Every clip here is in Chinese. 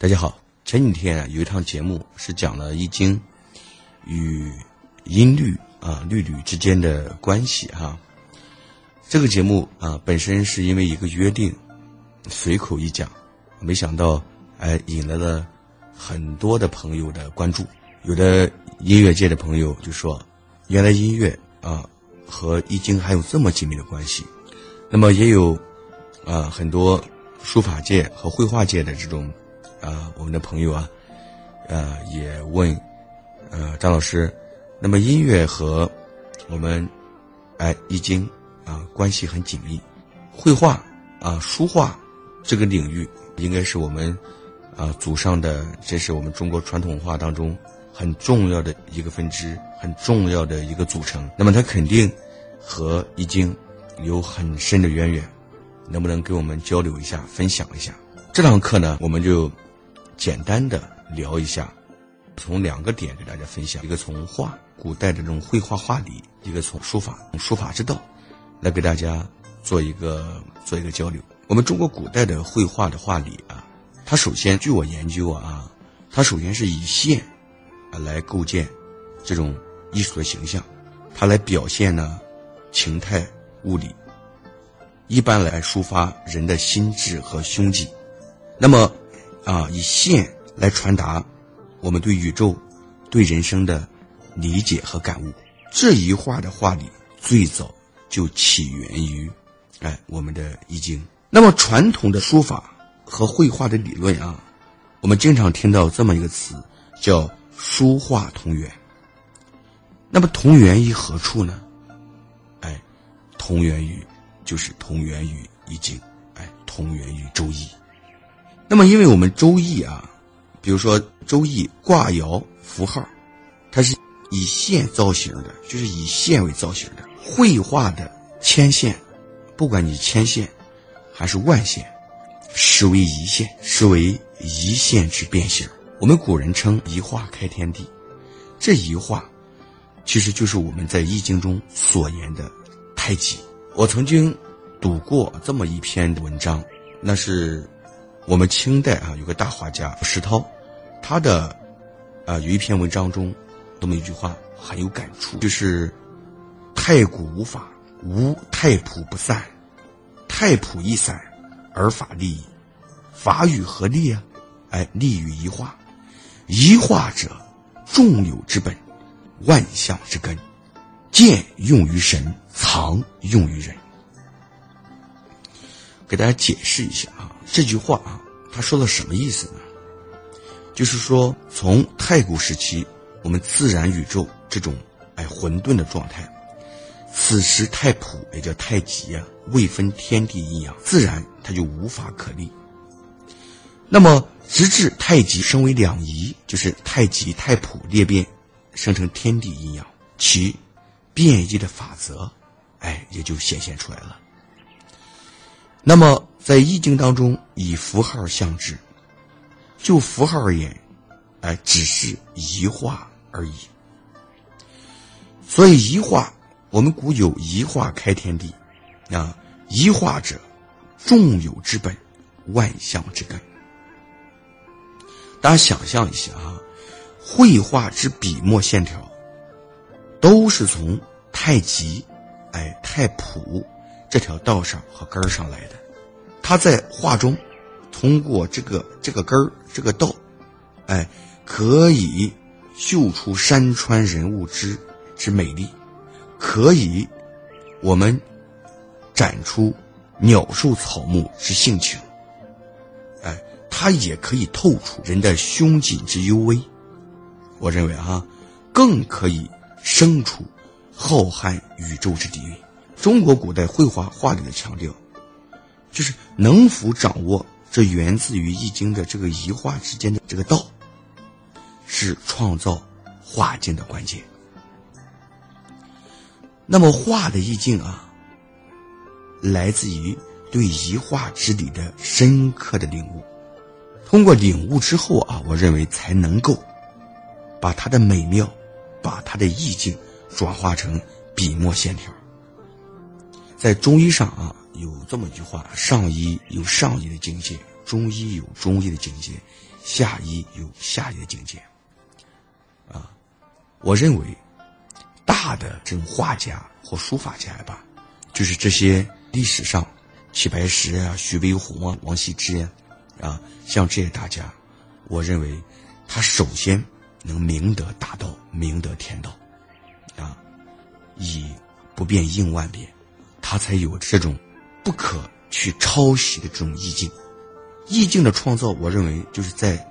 大家好，前几天啊有一趟节目是讲了《易经》与音律啊律吕之间的关系哈。这个节目啊本身是因为一个约定，随口一讲，没想到哎引来了很多的朋友的关注。有的音乐界的朋友就说，原来音乐啊和《易经》还有这么紧密的关系。那么也有啊很多书法界和绘画界的这种。啊，我们的朋友啊，呃，也问，呃，张老师，那么音乐和我们哎易经啊关系很紧密，绘画啊书画这个领域应该是我们啊祖上的，这是我们中国传统文化当中很重要的一个分支，很重要的一个组成。那么它肯定和易经有很深的渊源，能不能给我们交流一下，分享一下？这堂课呢，我们就。简单的聊一下，从两个点给大家分享：一个从画，古代的这种绘画画理；一个从书法，书法之道，来给大家做一个做一个交流。我们中国古代的绘画的画理啊，它首先据我研究啊，它首先是以线啊来构建这种艺术的形象，它来表现呢情态物理，一般来抒发人的心智和胸襟。那么。啊，以线来传达我们对宇宙、对人生的理解和感悟。这一画的画理最早就起源于哎我们的易经。那么传统的书法和绘画的理论啊，我们经常听到这么一个词，叫书画同源。那么同源于何处呢？哎，同源于就是同源于易经，哎，同源于周易。那么，因为我们周易啊，比如说周易卦爻符号，它是以线造型的，就是以线为造型的。绘画的牵线，不管你牵线还是万线，实为一线，实为一线之变形。我们古人称一画开天地，这一画其实就是我们在易经中所言的太极。我曾经读过这么一篇文章，那是。我们清代啊，有个大画家石涛，他的啊有一篇文章中，这么一句话很有感触，就是“太古无法，无太仆不散；太仆一散，而法立矣。法与何立啊？哎，立于一画。一画者，众有之本，万象之根。见用于神，藏用于人。”给大家解释一下啊。这句话啊，他说的什么意思呢？就是说，从太古时期，我们自然宇宙这种哎混沌的状态，此时太普也叫太极啊，未分天地阴阳，自然它就无法可立。那么，直至太极升为两仪，就是太极太普裂变，生成天地阴阳，其变异的法则，哎，也就显现出来了。那么。在易经当中，以符号相知。就符号而言，哎，只是一画而已。所以一画，我们古有一画开天地，啊，一画者，众有之本，万象之根。大家想象一下啊，绘画之笔墨线条，都是从太极，哎，太朴这条道上和根儿上来的。他在画中，通过这个这个根儿这个道，哎，可以秀出山川人物之之美丽，可以我们展出鸟兽草木之性情，哎，它也可以透出人的胸襟之幽微。我认为啊，更可以生出浩瀚宇宙之底蕴。中国古代绘画画里的强调。就是能否掌握这源自于易经的这个一画之间的这个道，是创造画境的关键。那么画的意境啊，来自于对一画之理的深刻的领悟。通过领悟之后啊，我认为才能够把它的美妙，把它的意境转化成笔墨线条。在中医上啊。有这么一句话：上医有上医的境界，中医有中医的境界，下医有下医的境界。啊，我认为大的这种画家或书法家吧，就是这些历史上齐白石啊、徐悲鸿啊、王羲之呀，啊，像这些大家，我认为他首先能明得大道，明得天道，啊，以不变应万变，他才有这种不可去抄袭的这种意境。意境的创造，我认为就是在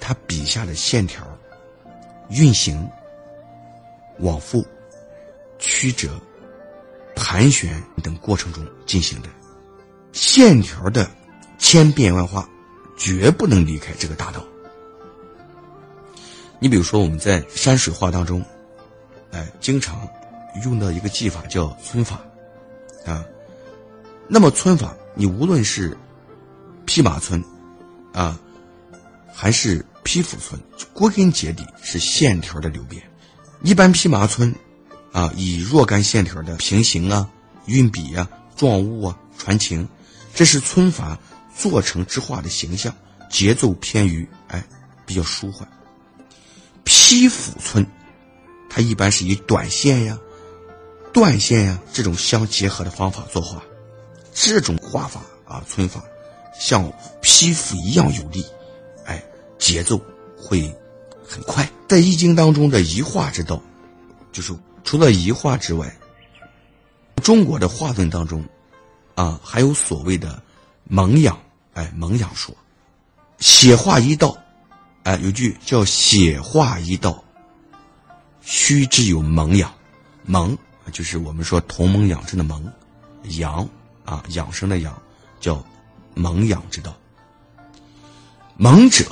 他笔下的线条。运行、往复、曲折、盘旋等过程中进行的线条的千变万化，绝不能离开这个大道。你比如说，我们在山水画当中，哎，经常用到一个技法叫皴法，啊，那么皴法，你无论是披马皴，啊，还是匹夫皴，归根结底是线条的流变。一般披麻皴，啊，以若干线条的平行啊、运笔啊、状物啊、传情，这是皴法做成之画的形象，节奏偏于哎比较舒缓。匹夫皴，它一般是以短线呀、断线呀这种相结合的方法作画，这种画法啊皴法，像匹夫一样有力。哎节奏会很快，在《易经》当中的移画之道，就是除了移画之外，中国的画论当中，啊，还有所谓的蒙养，哎，蒙养说，写画一道，哎，有句叫写画一道，须知有蒙养，蒙就是我们说同盟养生的盟，养啊，养生的养，叫蒙养之道，蒙者。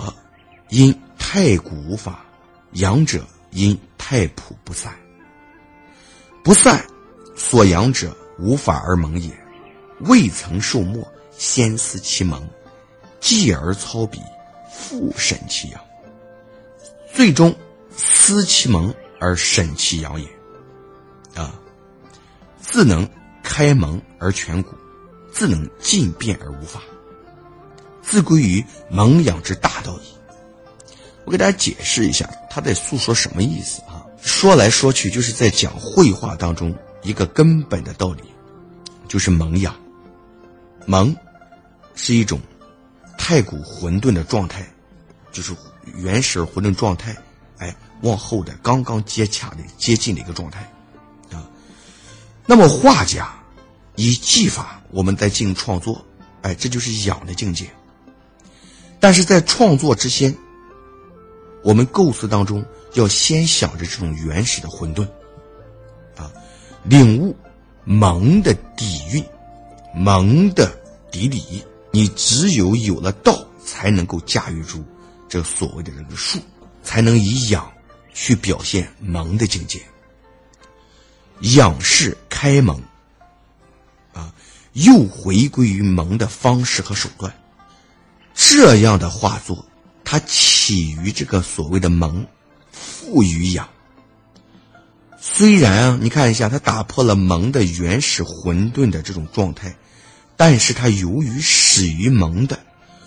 因太古无法，养者因太朴不散。不散，所养者无法而盟也。未曾受墨，先思其盟，继而操笔，复审其养。最终思其盟而审其养也。自能开蒙而全古，自能尽变而无法，自归于蒙养之大道矣。我给大家解释一下，他在诉说什么意思啊？说来说去，就是在讲绘画当中一个根本的道理，就是蒙养。蒙是一种太古混沌的状态，就是原始混沌状态，哎，往后的刚刚接洽的接近的一个状态。那么画家以技法，我们在进行创作，哎，这就是养的境界。但是在创作之前。我们构思当中要先想着这种原始的混沌，啊，领悟蒙的底蕴，蒙的底里，你只有有了道，才能够驾驭住这所谓的这个术，才能以养去表现蒙的境界。养是开蒙，啊，又回归于蒙的方式和手段，这样的画作。它起于这个所谓的蒙，富于养。虽然啊，你看一下，它打破了蒙的原始混沌的这种状态，但是它由于始于蒙的，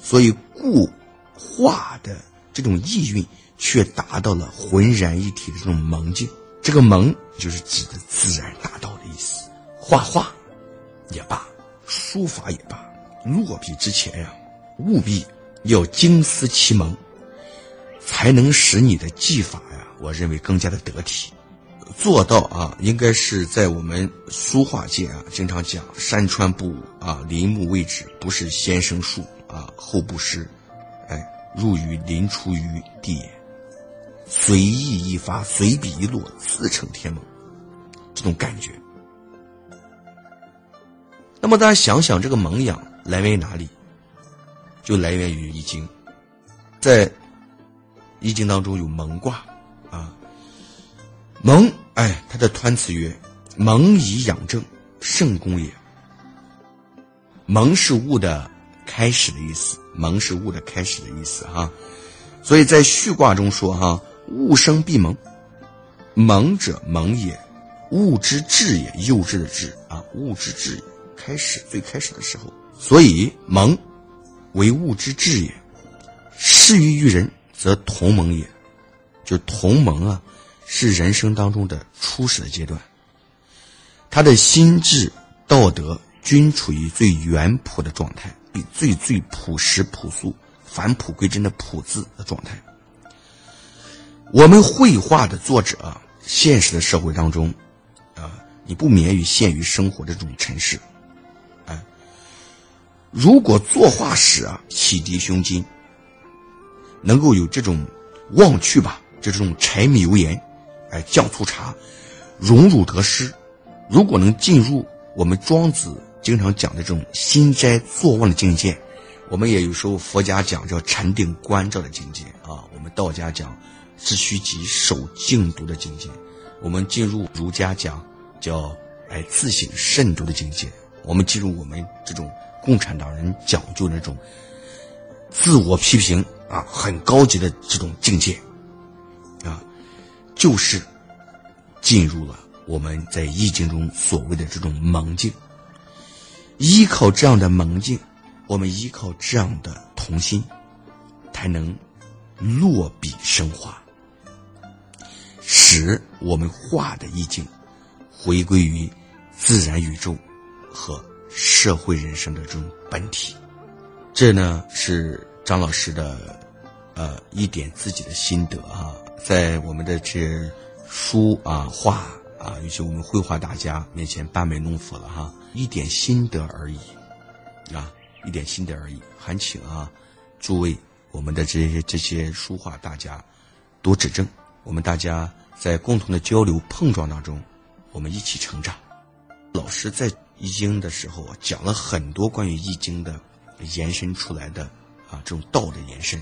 所以固化的这种意蕴却达到了浑然一体的这种蒙境。这个蒙就是指的自然大道的意思。画画也罢，书法也罢，落笔之前呀，务必。要精思其蒙，才能使你的技法呀，我认为更加的得体。做到啊，应该是在我们书画界啊，经常讲“山川不武啊，林木未止，不是先生树啊，后不施，哎，入于林出于地也。随意一发，随笔一落，自成天蒙。”这种感觉。那么大家想想，这个蒙养来源于哪里？就来源于易经，在易经当中有蒙卦啊，蒙哎，它的团词曰：“蒙以养正，圣功也。”蒙是物的开始的意思，蒙是物的开始的意思哈。所以在序卦中说哈，物生必蒙，蒙者蒙也，物之至也，幼稚的稚啊，物之至也，开始最开始的时候，所以蒙。为物之至也，事于于人，则同盟也。就同盟啊，是人生当中的初始的阶段。他的心智、道德均处于最原朴的状态，最最朴实朴素、返璞归真的“朴”字的状态。我们绘画的作者，现实的社会当中，啊，你不免于陷于生活的这种尘世。哎，如果作画时啊，启迪胸襟，能够有这种忘去吧。就这种柴米油盐，哎，酱醋茶，荣辱得失，如果能进入我们庄子经常讲的这种心斋坐忘的境界，我们也有时候佛家讲叫禅定观照的境界啊，我们道家讲自虚极守静笃的境界，我们进入儒家讲叫哎自省慎独的境界，我们进入我们这种共产党人讲究那种自我批评啊，很高级的这种境界啊。就是进入了我们在易经中所谓的这种蒙境，依靠这样的蒙境，我们依靠这样的童心，才能落笔生花，使我们画的意境回归于自然宇宙和社会人生的这种本体。这呢是张老师的呃一点自己的心得啊。在我们的这书啊画啊，尤其我们绘画大家面前班门弄斧了哈，一点心得而已，啊，一点心得而已。还请啊，诸位我们的这些这些书画大家多指正，我们大家在共同的交流碰撞当中，我们一起成长。老师在易经的时候讲了很多关于易经的延伸出来的啊这种道的延伸，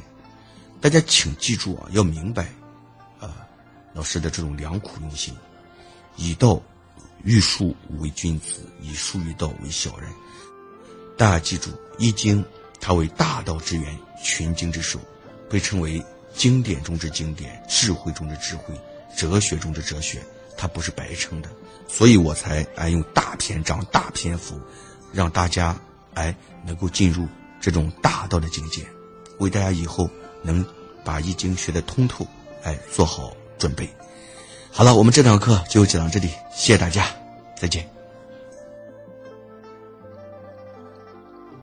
大家请记住啊，要明白。啊老师的这种良苦用心，以道育术为君子，以术育道为小人。大家记住，《易经》它为大道之源，群经之首，被称为经典中之经典，智慧中的智慧，哲学中的哲学。它不是白称的，所以我才哎用大篇章、大篇幅，让大家哎能够进入这种大道的境界，为大家以后能把《易经》学得通透，哎做好。准备好了，我们这堂课就讲到这里，谢谢大家，再见。